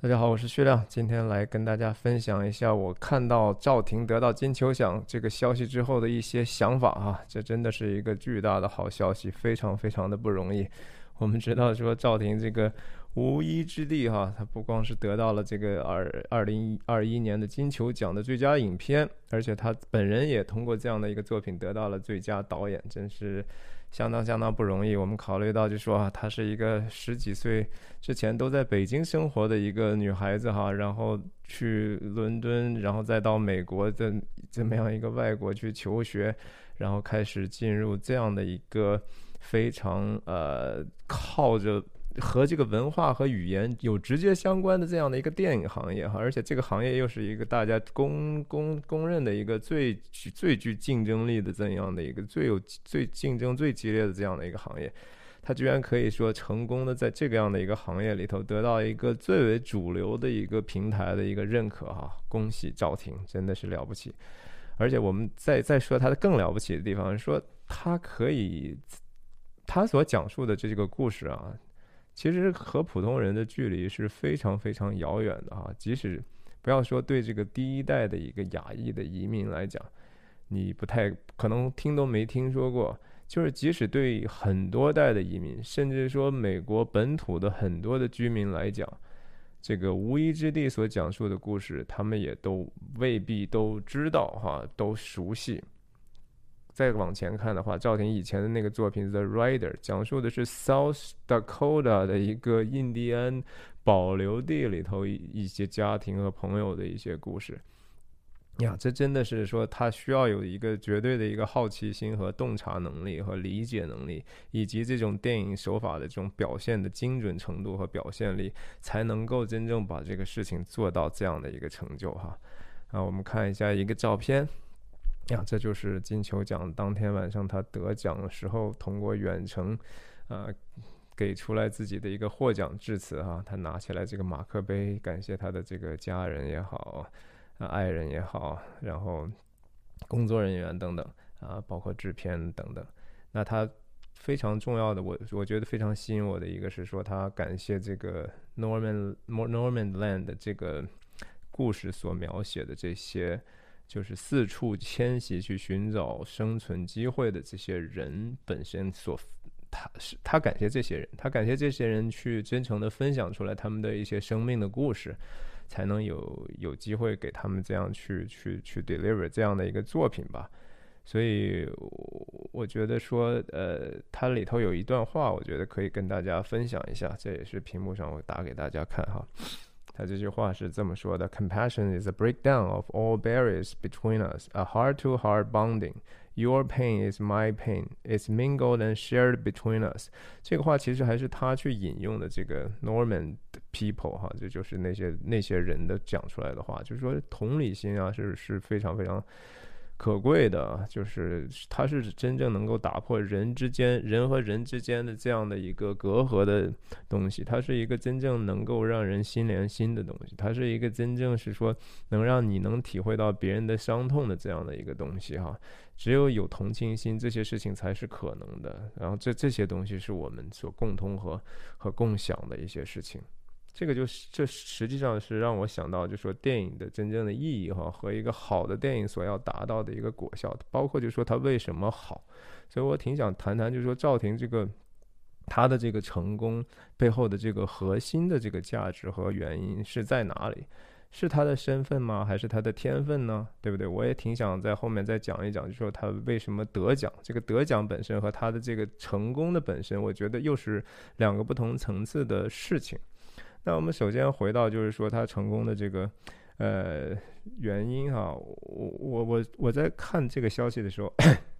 大家好，我是徐亮，今天来跟大家分享一下我看到赵婷得到金球奖这个消息之后的一些想法啊，这真的是一个巨大的好消息，非常非常的不容易。我们知道说赵婷这个无依之地哈，她不光是得到了这个二二零二一年的金球奖的最佳影片，而且她本人也通过这样的一个作品得到了最佳导演，真是。相当相当不容易。我们考虑到，就说啊，她是一个十几岁之前都在北京生活的一个女孩子哈，然后去伦敦，然后再到美国的这么样一个外国去求学，然后开始进入这样的一个非常呃靠着。和这个文化和语言有直接相关的这样的一个电影行业哈，而且这个行业又是一个大家公公公认的一个最具最具竞争力的这样的一个最有最竞争最激烈的这样的一个行业，他居然可以说成功的在这个样的一个行业里头得到一个最为主流的一个平台的一个认可哈，恭喜赵婷，真的是了不起。而且我们再再说他的更了不起的地方，说他可以他所讲述的这个故事啊。其实和普通人的距离是非常非常遥远的哈，即使不要说对这个第一代的一个亚裔的移民来讲，你不太可能听都没听说过，就是即使对很多代的移民，甚至说美国本土的很多的居民来讲，这个无依之地所讲述的故事，他们也都未必都知道哈，都熟悉。再往前看的话，赵婷以前的那个作品《The Rider》讲述的是 South Dakota 的一个印第安保留地里头一些家庭和朋友的一些故事。呀，这真的是说他需要有一个绝对的一个好奇心和洞察能力和理解能力，以及这种电影手法的这种表现的精准程度和表现力，才能够真正把这个事情做到这样的一个成就哈。啊，我们看一下一个照片。呀，这就是金球奖当天晚上他得奖的时候，通过远程，呃，给出来自己的一个获奖致辞哈。他拿起来这个马克杯，感谢他的这个家人也好，啊，爱人也好，然后工作人员等等啊，包括制片等等。那他非常重要的，我我觉得非常吸引我的一个是说，他感谢这个 Norman Norman Land 这个故事所描写的这些。就是四处迁徙去寻找生存机会的这些人本身所，他是他感谢这些人，他感谢这些人去真诚的分享出来他们的一些生命的故事，才能有有机会给他们这样去去去 deliver 这样的一个作品吧。所以我觉得说，呃，它里头有一段话，我觉得可以跟大家分享一下，这也是屏幕上我打给大家看哈。他这句话是这么说的：“Compassion is a breakdown of all barriers between us, a heart-to-heart bonding. Your pain is my pain. It's mingled and shared between us.” 这个话其实还是他去引用的这个 Norman people 哈，这就是那些那些人的讲出来的话，就是说同理心啊是是非常非常。可贵的就是，它是真正能够打破人之间、人和人之间的这样的一个隔阂的东西。它是一个真正能够让人心连心的东西。它是一个真正是说能让你能体会到别人的伤痛的这样的一个东西哈。只有有同情心，这些事情才是可能的。然后这这些东西是我们所共同和和共享的一些事情。这个就是这实际上是让我想到，就说电影的真正的意义哈，和一个好的电影所要达到的一个果效，包括就说它为什么好，所以我挺想谈谈，就说赵婷这个他的这个成功背后的这个核心的这个价值和原因是在哪里？是他的身份吗？还是他的天分呢？对不对？我也挺想在后面再讲一讲，就说他为什么得奖，这个得奖本身和他的这个成功的本身，我觉得又是两个不同层次的事情。那我们首先回到，就是说他成功的这个，呃，原因哈。我我我我在看这个消息的时候，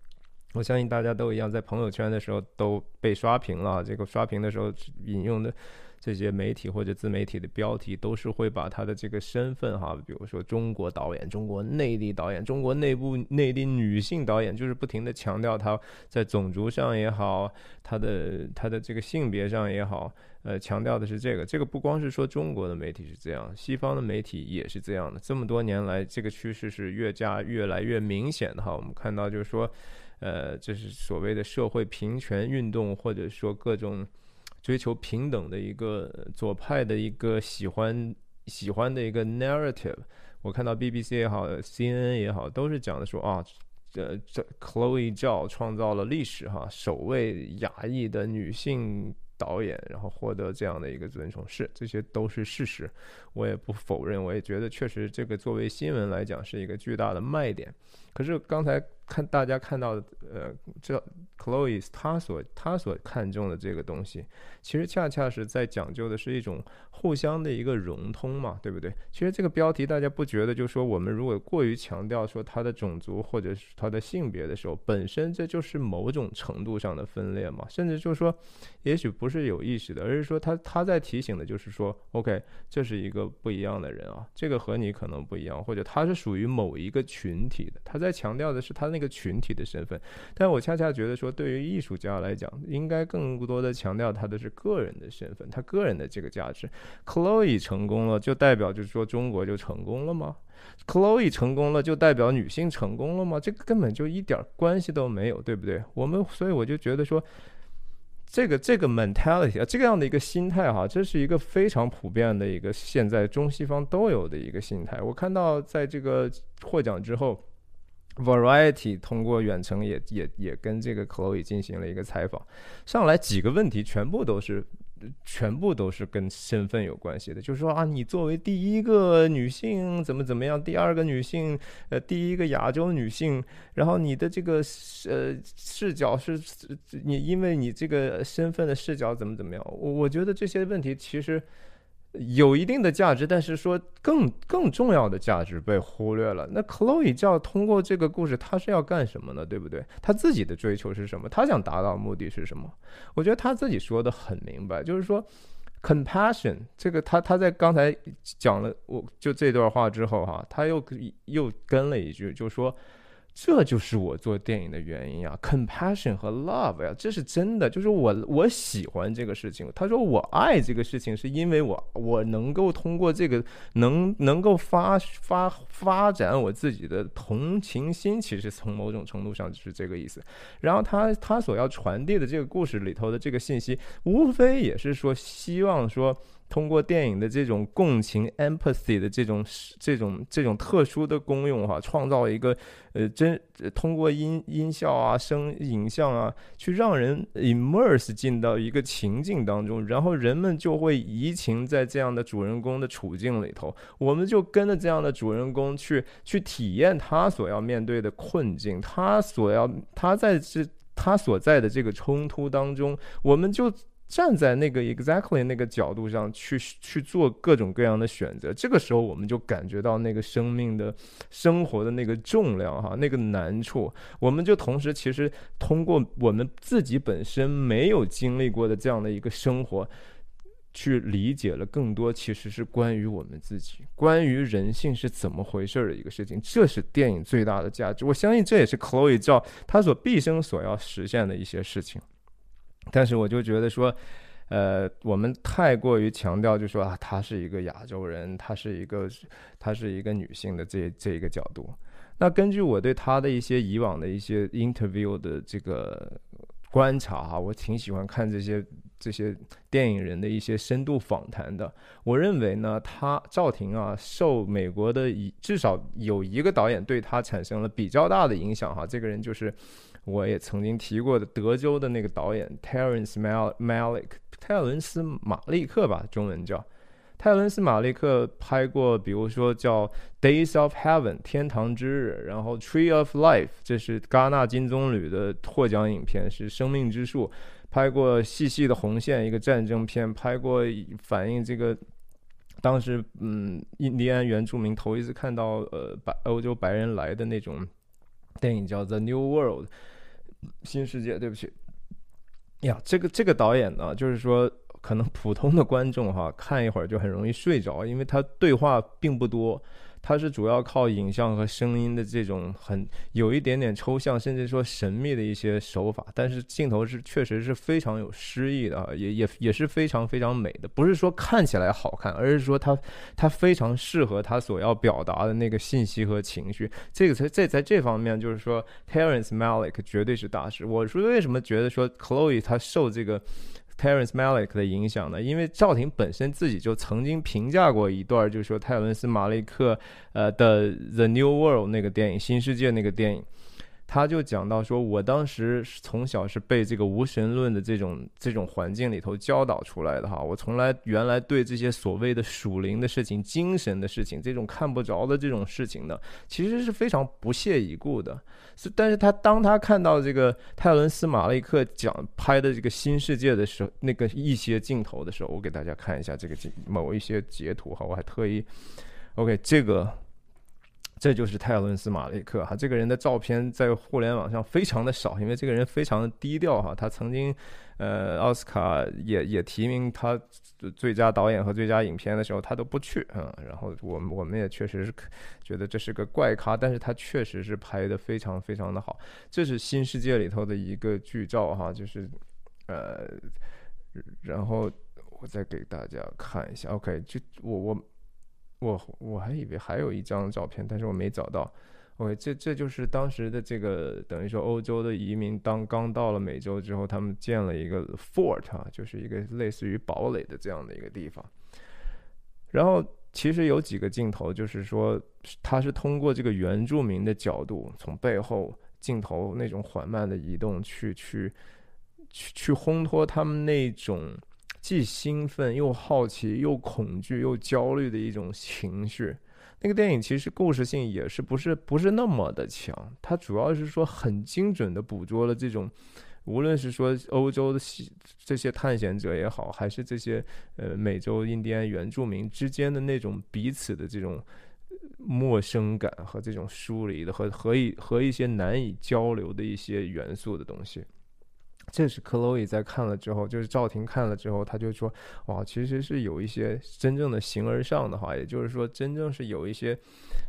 我相信大家都一样，在朋友圈的时候都被刷屏了。这个刷屏的时候引用的。这些媒体或者自媒体的标题都是会把他的这个身份哈，比如说中国导演、中国内地导演、中国内部内地女性导演，就是不停的强调他在种族上也好，他的他的这个性别上也好，呃，强调的是这个。这个不光是说中国的媒体是这样，西方的媒体也是这样的。这么多年来，这个趋势是越加越来越明显的哈。我们看到就是说，呃，这是所谓的社会平权运动，或者说各种。追求平等的一个左派的一个喜欢喜欢的一个 narrative。我看到 BBC 也好，CNN 也好，都是讲的说啊，这这 Chloe Zhao 创造了历史哈，首位亚裔的女性导演，然后获得这样的一个尊崇，是这些都是事实，我也不否认，我也觉得确实这个作为新闻来讲是一个巨大的卖点。可是刚才看大家看到的，呃，这 Chloe 他所他所看重的这个东西，其实恰恰是在讲究的是一种互相的一个融通嘛，对不对？其实这个标题大家不觉得，就是说我们如果过于强调说他的种族或者是他的性别的时候，本身这就是某种程度上的分裂嘛，甚至就是说，也许不是有意识的，而是说他他在提醒的就是说，OK，这是一个不一样的人啊，这个和你可能不一样，或者他是属于某一个群体的，他。在强调的是他那一个群体的身份，但我恰恰觉得说，对于艺术家来讲，应该更多的强调他的是个人的身份，他个人的这个价值。Chloe 成功了，就代表就是说中国就成功了吗？Chloe 成功了，就代表女性成功了吗？这个根本就一点关系都没有，对不对？我们所以我就觉得说。这个这个 mentality 啊，这个样的一个心态哈，这是一个非常普遍的一个现在中西方都有的一个心态。我看到在这个获奖之后。Variety 通过远程也也也跟这个 Chloe 进行了一个采访，上来几个问题全部都是全部都是跟身份有关系的，就是说啊，你作为第一个女性怎么怎么样，第二个女性，呃，第一个亚洲女性，然后你的这个呃视角是，你因为你这个身份的视角怎么怎么样，我我觉得这些问题其实。有一定的价值，但是说更更重要的价值被忽略了。那 Chloe 要通过这个故事，他是要干什么呢？对不对？他自己的追求是什么？他想达到目的是什么？我觉得他自己说的很明白，就是说 compassion 这个，他他在刚才讲了我就这段话之后哈，他又又跟了一句，就说。这就是我做电影的原因啊，compassion 和 love 呀，这是真的，就是我我喜欢这个事情。他说我爱这个事情，是因为我我能够通过这个能能够发发发展我自己的同情心，其实从某种程度上就是这个意思。然后他他所要传递的这个故事里头的这个信息，无非也是说希望说。通过电影的这种共情 （empathy） 的这种这种这种特殊的功用，哈，创造一个呃真通过音音效啊、声影像啊，去让人 immerse 进到一个情境当中，然后人们就会移情在这样的主人公的处境里头，我们就跟着这样的主人公去去体验他所要面对的困境，他所要他在这他所在的这个冲突当中，我们就。站在那个 exactly 那个角度上去去做各种各样的选择，这个时候我们就感觉到那个生命的生活的那个重量哈，那个难处，我们就同时其实通过我们自己本身没有经历过的这样的一个生活，去理解了更多其实是关于我们自己，关于人性是怎么回事的一个事情，这是电影最大的价值。我相信这也是 Chloe 照他所毕生所要实现的一些事情。但是我就觉得说，呃，我们太过于强调，就说啊，她是一个亚洲人，她是一个，她是一个女性的这这一个角度。那根据我对她的一些以往的一些 interview 的这个观察哈，我挺喜欢看这些这些电影人的一些深度访谈的。我认为呢，她赵婷啊，受美国的至少有一个导演对她产生了比较大的影响哈，这个人就是。我也曾经提过的德州的那个导演 Terrence Malick，泰伦斯·马利克吧，中文叫泰伦斯·马利克，拍过比如说叫《Days of Heaven》天堂之日，然后《Tree of Life》这是戛纳金棕榈的获奖影片，是生命之树，拍过《细细的红线》一个战争片，拍过反映这个当时嗯印第安原住民头一次看到呃白欧洲白人来的那种电影叫《The New World》。新世界，对不起呀，这个这个导演呢，就是说，可能普通的观众哈，看一会儿就很容易睡着，因为他对话并不多。它是主要靠影像和声音的这种很有一点点抽象，甚至说神秘的一些手法，但是镜头是确实是非常有诗意的啊，也也也是非常非常美的。不是说看起来好看，而是说它它非常适合他所要表达的那个信息和情绪。这个在在在这方面，就是说 Terence Malick 绝对是大师。我说为什么觉得说 Chloe 他受这个。Terence Malik 的影响呢？因为赵婷本身自己就曾经评价过一段，就是说泰伦斯·马利克呃的《The New World》那个电影《新世界》那个电影。他就讲到说，我当时从小是被这个无神论的这种这种环境里头教导出来的哈，我从来原来对这些所谓的属灵的事情、精神的事情、这种看不着的这种事情呢，其实是非常不屑一顾的。是，但是他当他看到这个泰伦斯·马利克讲拍的这个新世界的时候，那个一些镜头的时候，我给大家看一下这个某一些截图哈，我还特意，OK 这个。这就是泰伦斯·马利克哈，这个人的照片在互联网上非常的少，因为这个人非常的低调哈。他曾经，呃，奥斯卡也也提名他最佳导演和最佳影片的时候，他都不去啊。然后我们我们也确实是觉得这是个怪咖，但是他确实是拍的非常非常的好。这是新世界里头的一个剧照哈，就是呃，然后我再给大家看一下，OK，就我我。我我还以为还有一张照片，但是我没找到。OK，这这就是当时的这个等于说欧洲的移民，当刚到了美洲之后，他们建了一个 fort 啊，就是一个类似于堡垒的这样的一个地方。然后其实有几个镜头，就是说他是通过这个原住民的角度，从背后镜头那种缓慢的移动，去去去去烘托他们那种。既兴奋又好奇又恐惧又焦虑的一种情绪。那个电影其实故事性也是不是不是那么的强，它主要是说很精准的捕捉了这种，无论是说欧洲的这些探险者也好，还是这些呃美洲印第安原住民之间的那种彼此的这种陌生感和这种疏离的和和一和一些难以交流的一些元素的东西。这是克洛伊在看了之后，就是赵婷看了之后，他就说：“哇，其实是有一些真正的形而上的话，也就是说，真正是有一些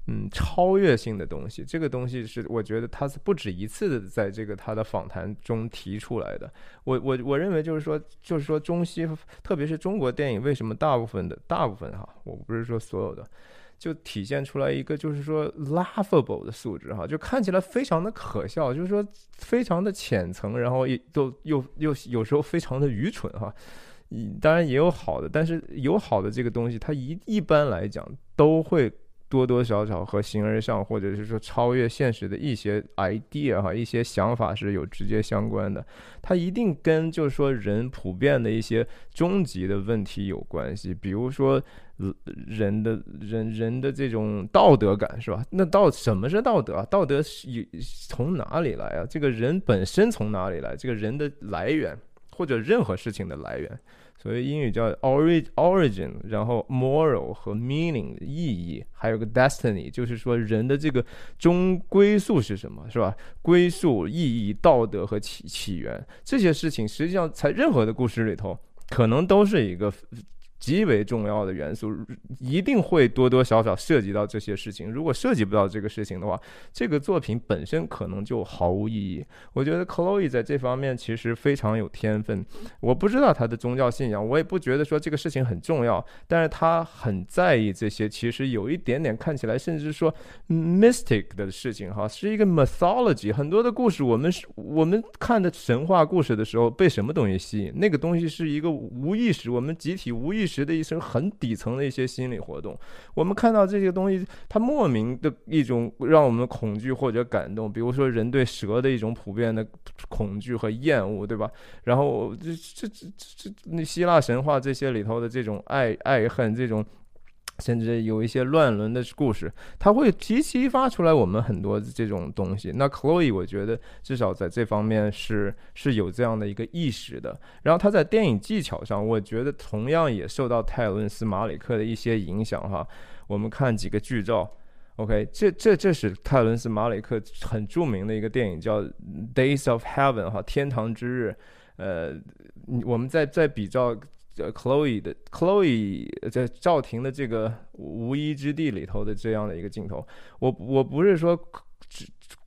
嗯超越性的东西。这个东西是我觉得他是不止一次的在这个他的访谈中提出来的。我我我认为就是说，就是说中西，特别是中国电影，为什么大部分的大部分哈，我不是说所有的。”就体现出来一个，就是说 laughable 的素质哈，就看起来非常的可笑，就是说非常的浅层，然后也都又又有时候非常的愚蠢哈。当然也有好的，但是有好的这个东西，它一一般来讲都会。多多少少和形而上，或者是说超越现实的一些 idea 哈，一些想法是有直接相关的。它一定跟就是说人普遍的一些终极的问题有关系，比如说人的人人的这种道德感是吧？那道什么是道德啊？道德是从哪里来啊？这个人本身从哪里来？这个人的来源或者任何事情的来源？所以英语叫 origin 然后 moral 和 meaning 意义，还有个 destiny，就是说人的这个终归宿是什么，是吧？归宿、意义、道德和起起源这些事情，实际上在任何的故事里头，可能都是一个。极为重要的元素，一定会多多少少涉及到这些事情。如果涉及不到这个事情的话，这个作品本身可能就毫无意义。我觉得 Chloe 在这方面其实非常有天分。我不知道他的宗教信仰，我也不觉得说这个事情很重要，但是他很在意这些。其实有一点点看起来，甚至说 mystic 的事情，哈，是一个 mythology。很多的故事，我们是我们看的神话故事的时候，被什么东西吸引？那个东西是一个无意识，我们集体无意识。时的一些很底层的一些心理活动，我们看到这些东西，它莫名的一种让我们恐惧或者感动，比如说人对蛇的一种普遍的恐惧和厌恶，对吧？然后这这这这那希腊神话这些里头的这种爱爱恨这种。甚至有一些乱伦的故事，它会激激发出来我们很多这种东西。那 Chloe 我觉得至少在这方面是是有这样的一个意识的。然后他在电影技巧上，我觉得同样也受到泰伦斯·马里克的一些影响哈。我们看几个剧照，OK，这这这是泰伦斯·马里克很著名的一个电影叫《Days of Heaven》哈，天堂之日。呃，我们在在比较。呃，Chloe 的 Chloe 在赵婷的这个无依之地里头的这样的一个镜头，我我不是说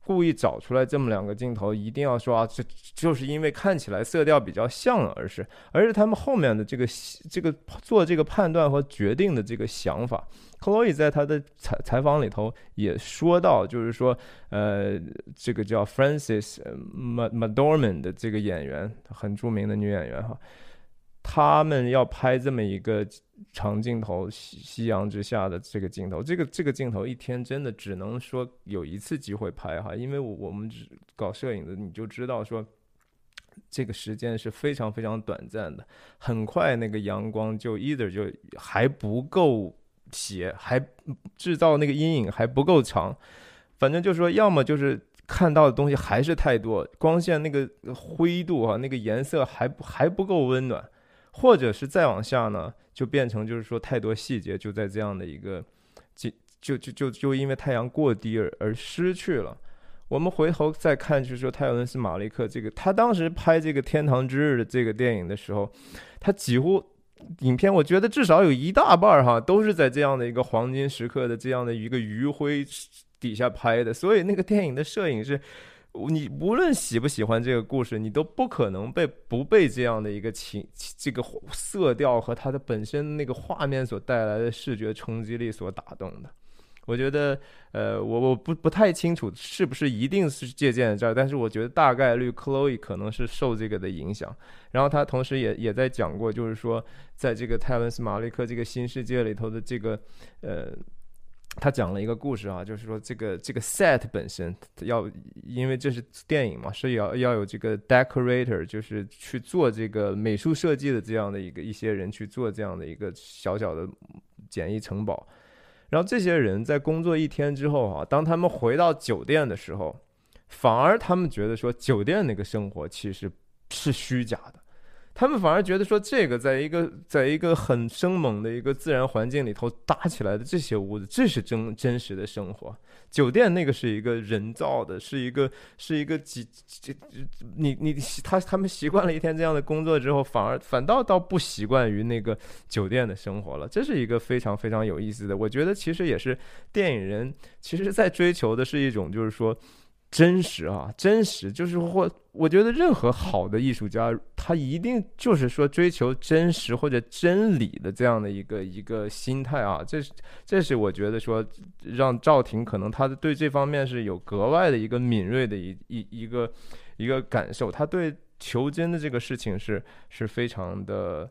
故意找出来这么两个镜头，一定要说啊，这就是因为看起来色调比较像，而是而是他们后面的这个这个做这个判断和决定的这个想法。Chloe 在他的采采访里头也说到，就是说，呃，这个叫 Frances McDormand 的这个演员，很著名的女演员哈。他们要拍这么一个长镜头，夕夕阳之下的这个镜头，这个这个镜头一天真的只能说有一次机会拍哈，因为我我们搞摄影的你就知道说，这个时间是非常非常短暂的，很快那个阳光就 either 就还不够斜，还制造那个阴影还不够长，反正就是说要么就是看到的东西还是太多，光线那个灰度啊，那个颜色还不还不够温暖。或者是再往下呢，就变成就是说太多细节就在这样的一个，就就就就就因为太阳过低而而失去了。我们回头再看，就是说泰伦斯·马利克这个，他当时拍这个《天堂之日》的这个电影的时候，他几乎影片我觉得至少有一大半儿哈都是在这样的一个黄金时刻的这样的一个余晖底下拍的，所以那个电影的摄影是。你无论喜不喜欢这个故事，你都不可能被不被这样的一个情这个色调和它的本身那个画面所带来的视觉冲击力所打动的。我觉得，呃，我我不不太清楚是不是一定是借鉴这儿，但是我觉得大概率 Chloe 可能是受这个的影响。然后他同时也也在讲过，就是说，在这个泰伦斯·马利克这个新世界里头的这个，呃。他讲了一个故事啊，就是说这个这个 set 本身要，因为这是电影嘛，所以要要有这个 decorator，就是去做这个美术设计的这样的一个一些人去做这样的一个小小的简易城堡。然后这些人在工作一天之后啊，当他们回到酒店的时候，反而他们觉得说酒店那个生活其实是虚假的。他们反而觉得说，这个在一个在一个很生猛的一个自然环境里头搭起来的这些屋子，这是真真实的生活。酒店那个是一个人造的，是一个是一个几这你你他他们习惯了一天这样的工作之后，反而反倒倒不习惯于那个酒店的生活了。这是一个非常非常有意思的。我觉得其实也是电影人其实在追求的是一种就是说。真实啊，真实就是或我觉得任何好的艺术家，他一定就是说追求真实或者真理的这样的一个一个心态啊。这是这是我觉得说让赵婷可能他对这方面是有格外的一个敏锐的一一一个一个感受，他对求真的这个事情是是非常的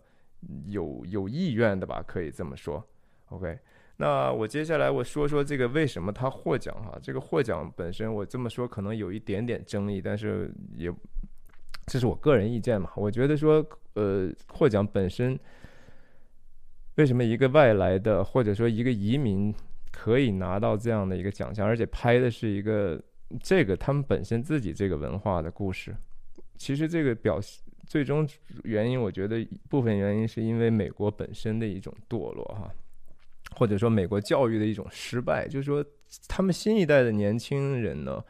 有有意愿的吧，可以这么说。OK。那我接下来我说说这个为什么他获奖哈？这个获奖本身我这么说可能有一点点争议，但是也这是我个人意见嘛。我觉得说呃获奖本身为什么一个外来的或者说一个移民可以拿到这样的一个奖项，而且拍的是一个这个他们本身自己这个文化的故事。其实这个表最终原因，我觉得部分原因是因为美国本身的一种堕落哈。或者说美国教育的一种失败，就是说他们新一代的年轻人呢，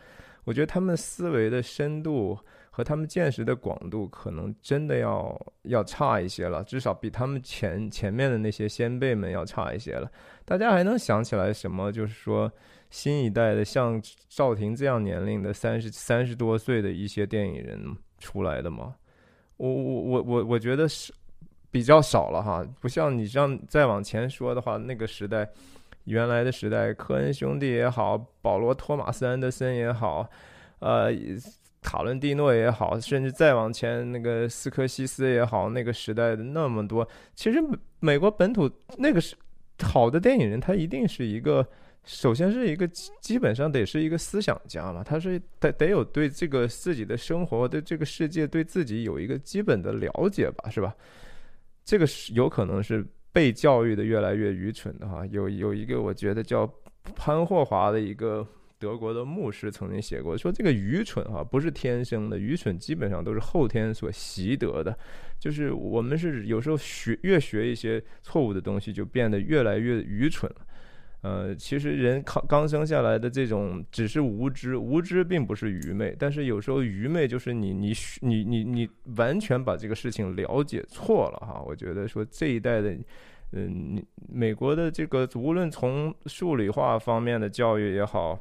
我觉得他们思维的深度和他们见识的广度，可能真的要要差一些了，至少比他们前前面的那些先辈们要差一些了。大家还能想起来什么？就是说新一代的像赵婷这样年龄的三十三十多岁的一些电影人出来的吗？我我我我我觉得是。比较少了哈，不像你这样再往前说的话，那个时代，原来的时代，科恩兄弟也好，保罗·托马斯·安德森也好，呃，塔伦蒂诺也好，甚至再往前那个斯科西斯也好，那个时代的那么多，其实美国本土那个是好的电影人，他一定是一个，首先是一个基本上得是一个思想家嘛，他是得得有对这个自己的生活、对这个世界、对自己有一个基本的了解吧，是吧？这个是有可能是被教育的越来越愚蠢的哈。有有一个我觉得叫潘霍华的一个德国的牧师曾经写过，说这个愚蠢哈不是天生的，愚蠢基本上都是后天所习得的。就是我们是有时候学越学一些错误的东西，就变得越来越愚蠢了。呃，其实人刚刚生下来的这种只是无知，无知并不是愚昧。但是有时候愚昧就是你你你你你完全把这个事情了解错了哈。我觉得说这一代的，嗯，你美国的这个无论从数理化方面的教育也好。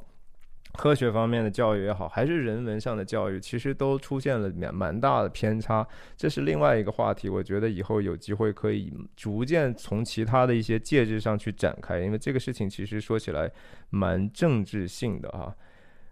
科学方面的教育也好，还是人文上的教育，其实都出现了蛮蛮大的偏差。这是另外一个话题，我觉得以后有机会可以逐渐从其他的一些介质上去展开，因为这个事情其实说起来蛮政治性的哈。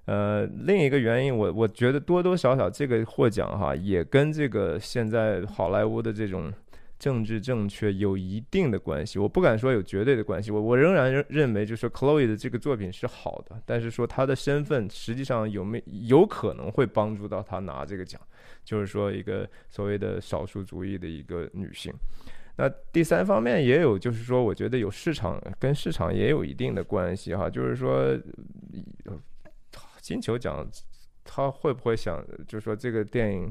呃，另一个原因，我我觉得多多少少这个获奖哈，也跟这个现在好莱坞的这种政治正确有一定的关系。我不敢说有绝对的关系，我我仍然认认为，就是 Chloe 的这个作品是好的，但是说她的身份实际上有没有可能会帮助到她拿这个奖，就是说一个所谓的少数族裔的一个女性。那第三方面也有，就是说，我觉得有市场跟市场也有一定的关系哈，就是说，金球奖他会不会想，就是说这个电影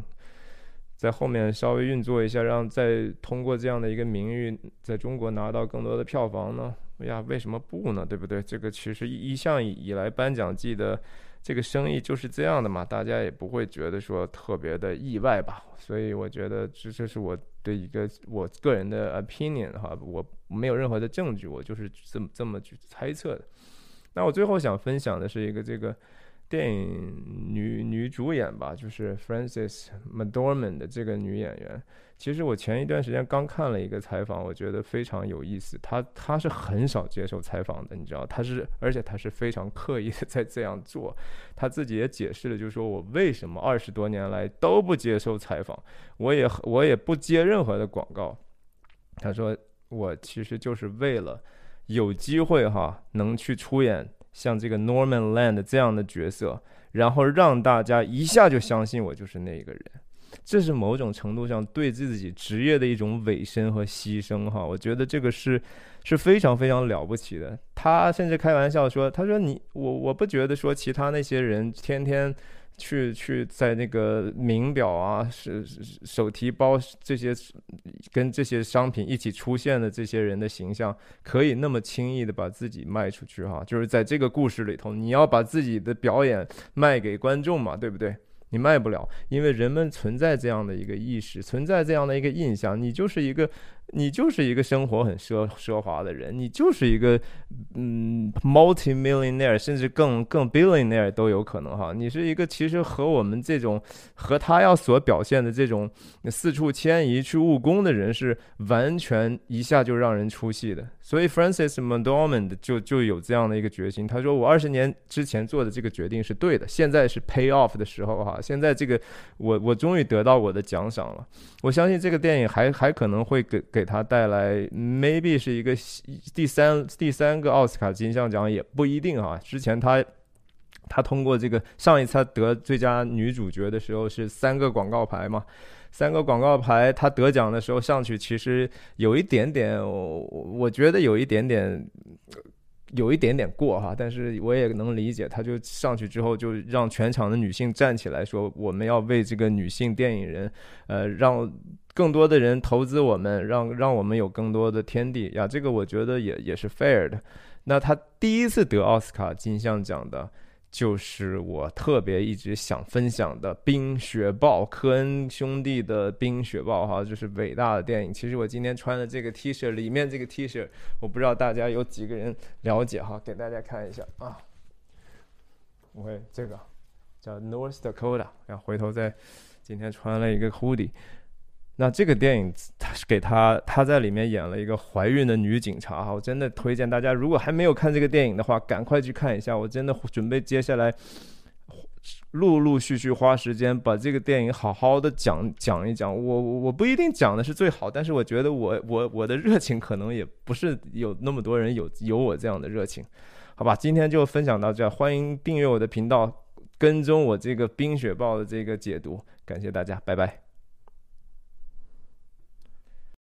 在后面稍微运作一下，让再通过这样的一个名誉，在中国拿到更多的票房呢？哎呀，为什么不呢？对不对？这个其实一向以来颁奖季的。这个生意就是这样的嘛，大家也不会觉得说特别的意外吧。所以我觉得这这是我的一个我个人的 opinion 哈，我没有任何的证据，我就是这么这么去猜测的。那我最后想分享的是一个这个。电影女女主演吧，就是 Frances McDormand 的这个女演员。其实我前一段时间刚看了一个采访，我觉得非常有意思。她她是很少接受采访的，你知道，她是而且她是非常刻意的在这样做。她自己也解释了，就是说我为什么二十多年来都不接受采访，我也我也不接任何的广告。她说我其实就是为了有机会哈，能去出演。像这个 Norman Land 这样的角色，然后让大家一下就相信我就是那个人，这是某种程度上对自己职业的一种委身和牺牲哈。我觉得这个是是非常非常了不起的。他甚至开玩笑说：“他说你我我不觉得说其他那些人天天。”去去在那个名表啊、手手提包这些跟这些商品一起出现的这些人的形象，可以那么轻易的把自己卖出去哈？就是在这个故事里头，你要把自己的表演卖给观众嘛，对不对？你卖不了，因为人们存在这样的一个意识，存在这样的一个印象，你就是一个。你就是一个生活很奢奢华的人，你就是一个嗯，multi-millionaire，甚至更更 billionaire 都有可能哈。你是一个其实和我们这种和他要所表现的这种四处迁移去务工的人是完全一下就让人出戏的。所以 Francis McDormand 就就有这样的一个决心，他说我二十年之前做的这个决定是对的，现在是 pay off 的时候哈。现在这个我我终于得到我的奖赏了。我相信这个电影还还可能会给给。他带来 maybe 是一个第三第三个奥斯卡金像奖也不一定哈。之前他他通过这个上一次他得最佳女主角的时候是三个广告牌嘛，三个广告牌他得奖的时候上去其实有一点点，我我觉得有一点点。有一点点过哈，但是我也能理解，他就上去之后就让全场的女性站起来说：“我们要为这个女性电影人，呃，让更多的人投资我们，让让我们有更多的天地呀。”这个我觉得也也是 fair 的。那他第一次得奥斯卡金像奖的。就是我特别一直想分享的《冰雪暴》，科恩兄弟的《冰雪暴》哈，就是伟大的电影。其实我今天穿的这个 T 恤，里面这个 T 恤，我不知道大家有几个人了解哈，给大家看一下啊。我会这个叫 North Dakota，然后回头再今天穿了一个 hoodie。那这个电影，他是给他，他在里面演了一个怀孕的女警察哈，我真的推荐大家，如果还没有看这个电影的话，赶快去看一下。我真的准备接下来陆陆续续花时间把这个电影好好的讲讲一讲。我我不一定讲的是最好，但是我觉得我我我的热情可能也不是有那么多人有有我这样的热情，好吧？今天就分享到这，欢迎订阅我的频道，跟踪我这个冰雪暴的这个解读，感谢大家，拜拜。